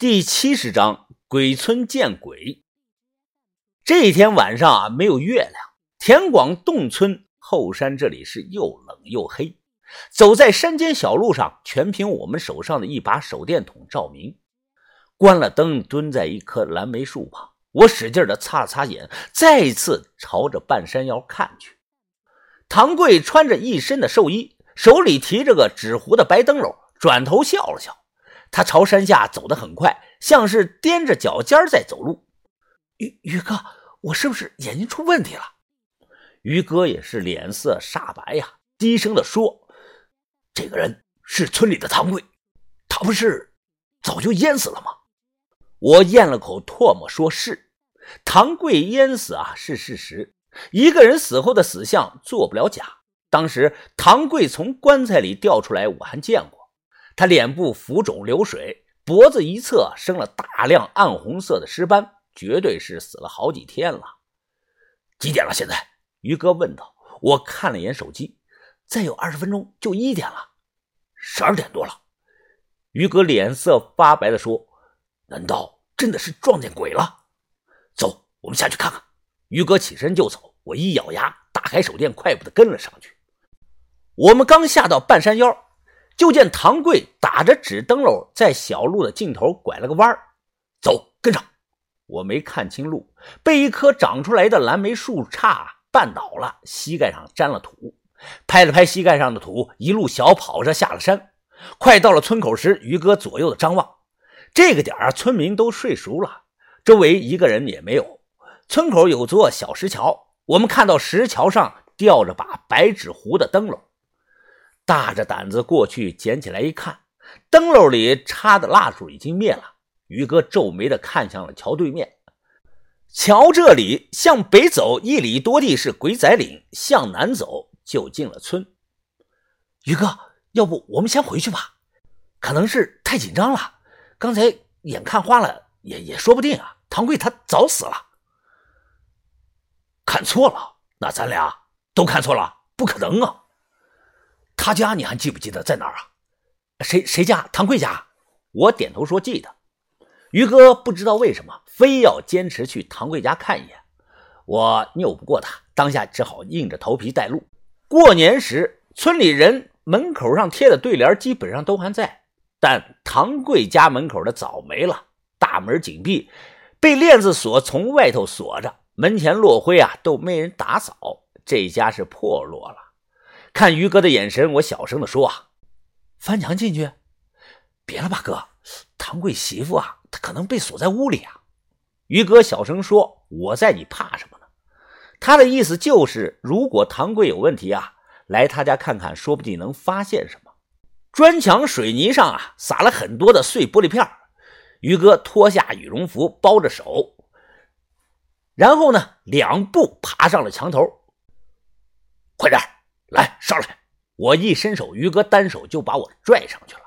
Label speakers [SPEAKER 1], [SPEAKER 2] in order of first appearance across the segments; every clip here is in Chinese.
[SPEAKER 1] 第七十章鬼村见鬼。这一天晚上啊，没有月亮。田广洞村后山这里是又冷又黑，走在山间小路上，全凭我们手上的一把手电筒照明。关了灯，蹲在一棵蓝莓树旁，我使劲的擦了擦眼，再次朝着半山腰看去。唐贵穿着一身的寿衣，手里提着个纸糊的白灯笼，转头笑了笑。他朝山下走得很快，像是踮着脚尖在走路。
[SPEAKER 2] 于于哥，我是不是眼睛出问题了？
[SPEAKER 1] 于哥也是脸色煞白呀，低声的说：“
[SPEAKER 2] 这个人是村里的唐贵，他不是早就淹死了吗？”
[SPEAKER 1] 我咽了口唾沫，说是唐贵淹死啊，是事实。一个人死后的死相做不了假。当时唐贵从棺材里掉出来，我还见过。他脸部浮肿流水，脖子一侧生了大量暗红色的尸斑，绝对是死了好几天了。
[SPEAKER 2] 几点了？现在？
[SPEAKER 1] 于哥问道。我看了一眼手机，
[SPEAKER 2] 再有二十分钟就一点了，十二点多了。
[SPEAKER 1] 于哥脸色发白的说：“
[SPEAKER 2] 难道真的是撞见鬼了？走，我们下去看看。”
[SPEAKER 1] 于哥起身就走，我一咬牙，打开手电，快步的跟了上去。我们刚下到半山腰。就见唐贵打着纸灯笼，在小路的尽头拐了个弯
[SPEAKER 2] 走，跟上。
[SPEAKER 1] 我没看清路，被一棵长出来的蓝莓树杈绊倒了，膝盖上沾了土，拍了拍膝盖上的土，一路小跑着下了山。快到了村口时，于哥左右的张望，这个点儿村民都睡熟了，周围一个人也没有。村口有座小石桥，我们看到石桥上吊着把白纸糊的灯笼。大着胆子过去捡起来一看，灯笼里插的蜡烛已经灭了。于哥皱眉的看向了桥对面，桥这里向北走一里多地是鬼仔岭，向南走就进了村。
[SPEAKER 2] 于哥，要不我们先回去吧？可能是太紧张了，刚才眼看花了，也也说不定啊。唐贵他早死了，
[SPEAKER 1] 看错了？那咱俩都看错了？不可能啊！
[SPEAKER 2] 他家你还记不记得在哪儿啊？
[SPEAKER 1] 谁谁家？唐贵家。我点头说记得。于哥不知道为什么非要坚持去唐贵家看一眼，我拗不过他，当下只好硬着头皮带路。过年时，村里人门口上贴的对联基本上都还在，但唐贵家门口的早没了，大门紧闭，被链子锁从外头锁着，门前落灰啊，都没人打扫，这家是破落了。看于哥的眼神，我小声的说：“啊，
[SPEAKER 2] 翻墙进去？别了吧，哥，唐贵媳妇啊，她可能被锁在屋里啊。”
[SPEAKER 1] 于哥小声说：“我在，你怕什么呢？”他的意思就是，如果唐贵有问题啊，来他家看看，说不定能发现什么。砖墙水泥上啊，撒了很多的碎玻璃片于哥脱下羽绒服包着手，然后呢，两步爬上了墙头，
[SPEAKER 2] 快点！来，上来！
[SPEAKER 1] 我一伸手，于哥单手就把我拽上去了。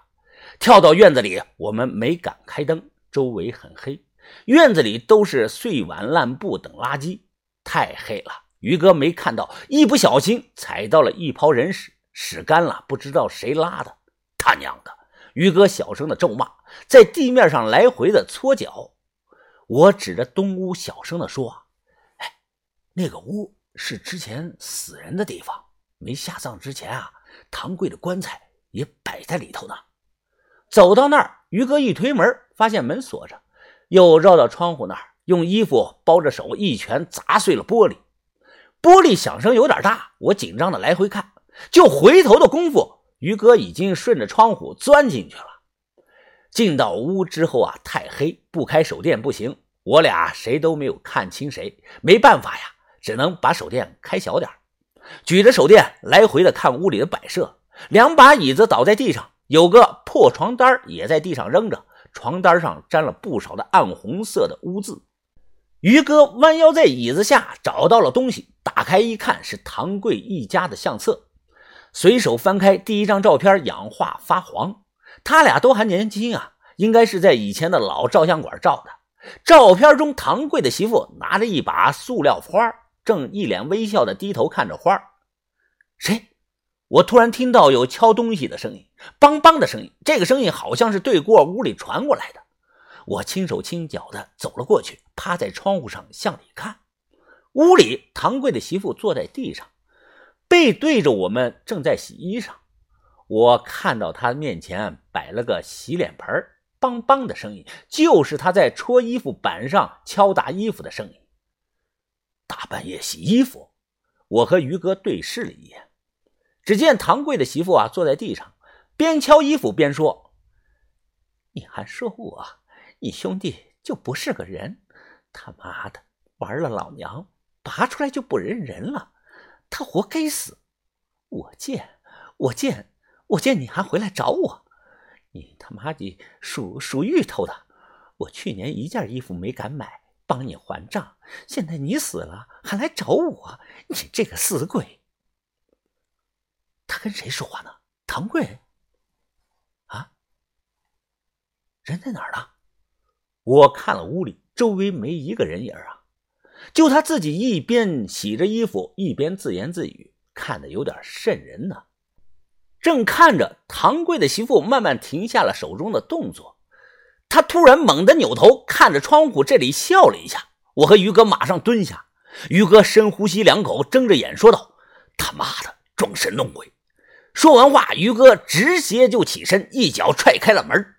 [SPEAKER 1] 跳到院子里，我们没敢开灯，周围很黑，院子里都是碎碗烂布等垃圾，太黑了。于哥没看到，一不小心踩到了一泡人屎，屎干了，不知道谁拉的。他娘的！于哥小声的咒骂，在地面上来回的搓脚。我指着东屋小声的说：“
[SPEAKER 2] 哎，那个屋是之前死人的地方。”没下葬之前啊，唐贵的棺材也摆在里头呢。
[SPEAKER 1] 走到那儿，于哥一推门，发现门锁着，又绕到窗户那儿，用衣服包着手，一拳砸碎了玻璃。玻璃响声有点大，我紧张的来回看，就回头的功夫，于哥已经顺着窗户钻进去了。进到屋之后啊，太黑，不开手电不行，我俩谁都没有看清谁，没办法呀，只能把手电开小点举着手电来回的看屋里的摆设，两把椅子倒在地上，有个破床单也在地上扔着，床单上沾了不少的暗红色的污渍。于哥弯腰在椅子下找到了东西，打开一看是唐贵一家的相册，随手翻开第一张照片，氧化发黄，他俩都还年轻啊，应该是在以前的老照相馆照的。照片中唐贵的媳妇拿着一把塑料花。正一脸微笑的低头看着花谁？我突然听到有敲东西的声音，梆梆的声音。这个声音好像是对过屋里传过来的。我轻手轻脚的走了过去，趴在窗户上向里看。屋里，唐贵的媳妇坐在地上，背对着我们，正在洗衣裳。我看到她面前摆了个洗脸盆，梆梆的声音，就是她在戳衣服板上敲打衣服的声音。大半夜洗衣服，我和于哥对视了一眼，只见唐贵的媳妇啊坐在地上，边敲衣服边说：“你还说我，你兄弟就不是个人，他妈的玩了老娘，拔出来就不认人了，他活该死！我见，我见，我见你还回来找我，你他妈的属属芋头的！我去年一件衣服没敢买。”帮你还账，现在你死了还来找我，你这个死鬼！他跟谁说话呢？唐贵？啊？人在哪儿呢？我看了屋里，周围没一个人影啊，就他自己一边洗着衣服，一边自言自语，看得有点瘆人呢。正看着，唐贵的媳妇慢慢停下了手中的动作。他突然猛地扭头看着窗户这里笑了一下，我和于哥马上蹲下。于哥深呼吸两口，睁着眼说道：“他妈的，装神弄鬼！”说完话，于哥直接就起身，一脚踹开了门。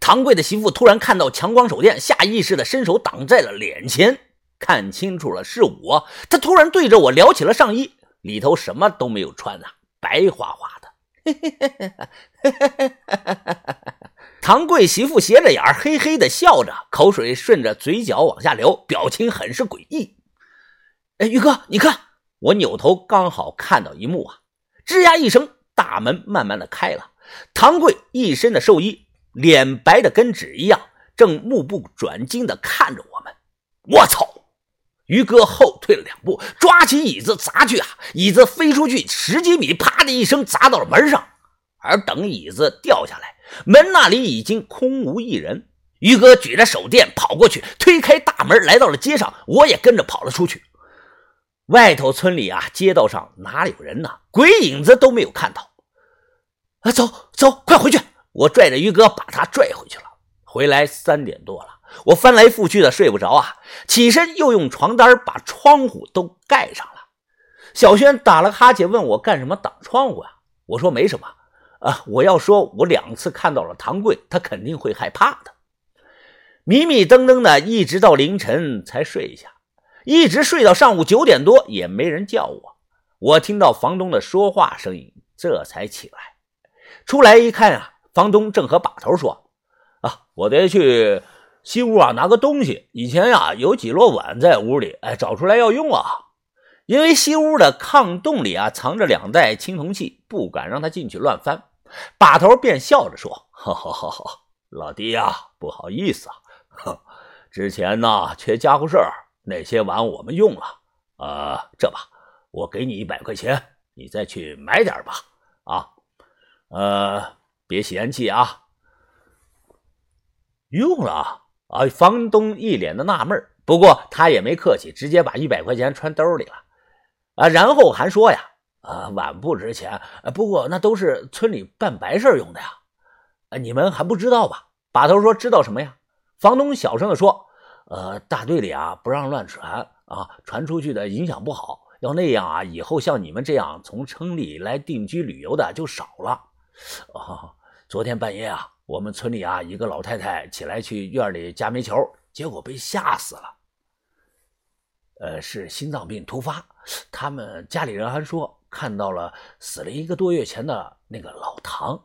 [SPEAKER 1] 唐贵的媳妇突然看到强光手电，下意识的伸手挡在了脸前，看清楚了是我。他突然对着我撩起了上衣，里头什么都没有穿啊，白花花的。唐贵媳妇斜着眼嘿嘿的笑着，口水顺着嘴角往下流，表情很是诡异。哎，于哥，你看，我扭头刚好看到一幕啊！吱呀一声，大门慢慢的开了，唐贵一身的寿衣，脸白的跟纸一样，正目不转睛的看着我们。我操！于哥后退了两步，抓起椅子砸去啊！椅子飞出去十几米，啪的一声砸到了门上。而等椅子掉下来。门那里已经空无一人，于哥举着手电跑过去，推开大门，来到了街上，我也跟着跑了出去。外头村里啊，街道上哪里有人呢？鬼影子都没有看到。啊，走走，快回去！我拽着于哥把他拽回去了。回来三点多了，我翻来覆去的睡不着啊，起身又用床单把窗户都盖上了。小轩打了哈欠，问我干什么挡窗户呀？我说没什么。啊！我要说，我两次看到了唐贵，他肯定会害怕的。迷迷瞪瞪的，一直到凌晨才睡下，一直睡到上午九点多，也没人叫我。我听到房东的说话声音，这才起来。出来一看啊，房东正和把头说：“啊，我得去西屋啊拿个东西。以前呀有几摞碗在屋里，哎，找出来要用啊。”因为西屋的炕洞里啊藏着两袋青铜器，不敢让他进去乱翻。把头便笑着说：“哈哈哈哈老弟呀，不好意思啊，哼 之前呢缺家伙事儿，那些碗我们用了。呃，这吧，我给你一百块钱，你再去买点吧。啊，呃，别嫌弃啊。用了啊！房东一脸的纳闷，不过他也没客气，直接把一百块钱揣兜里了。”啊，然后还说呀，啊，碗不值钱，不过那都是村里办白事用的呀，啊，你们还不知道吧？把头说知道什么呀？房东小声的说，呃，大队里啊不让乱传啊，传出去的影响不好，要那样啊，以后像你们这样从城里来定居旅游的就少了。啊，昨天半夜啊，我们村里啊一个老太太起来去院里夹煤球，结果被吓死了。呃，是心脏病突发。他们家里人还说看到了死了一个多月前的那个老唐。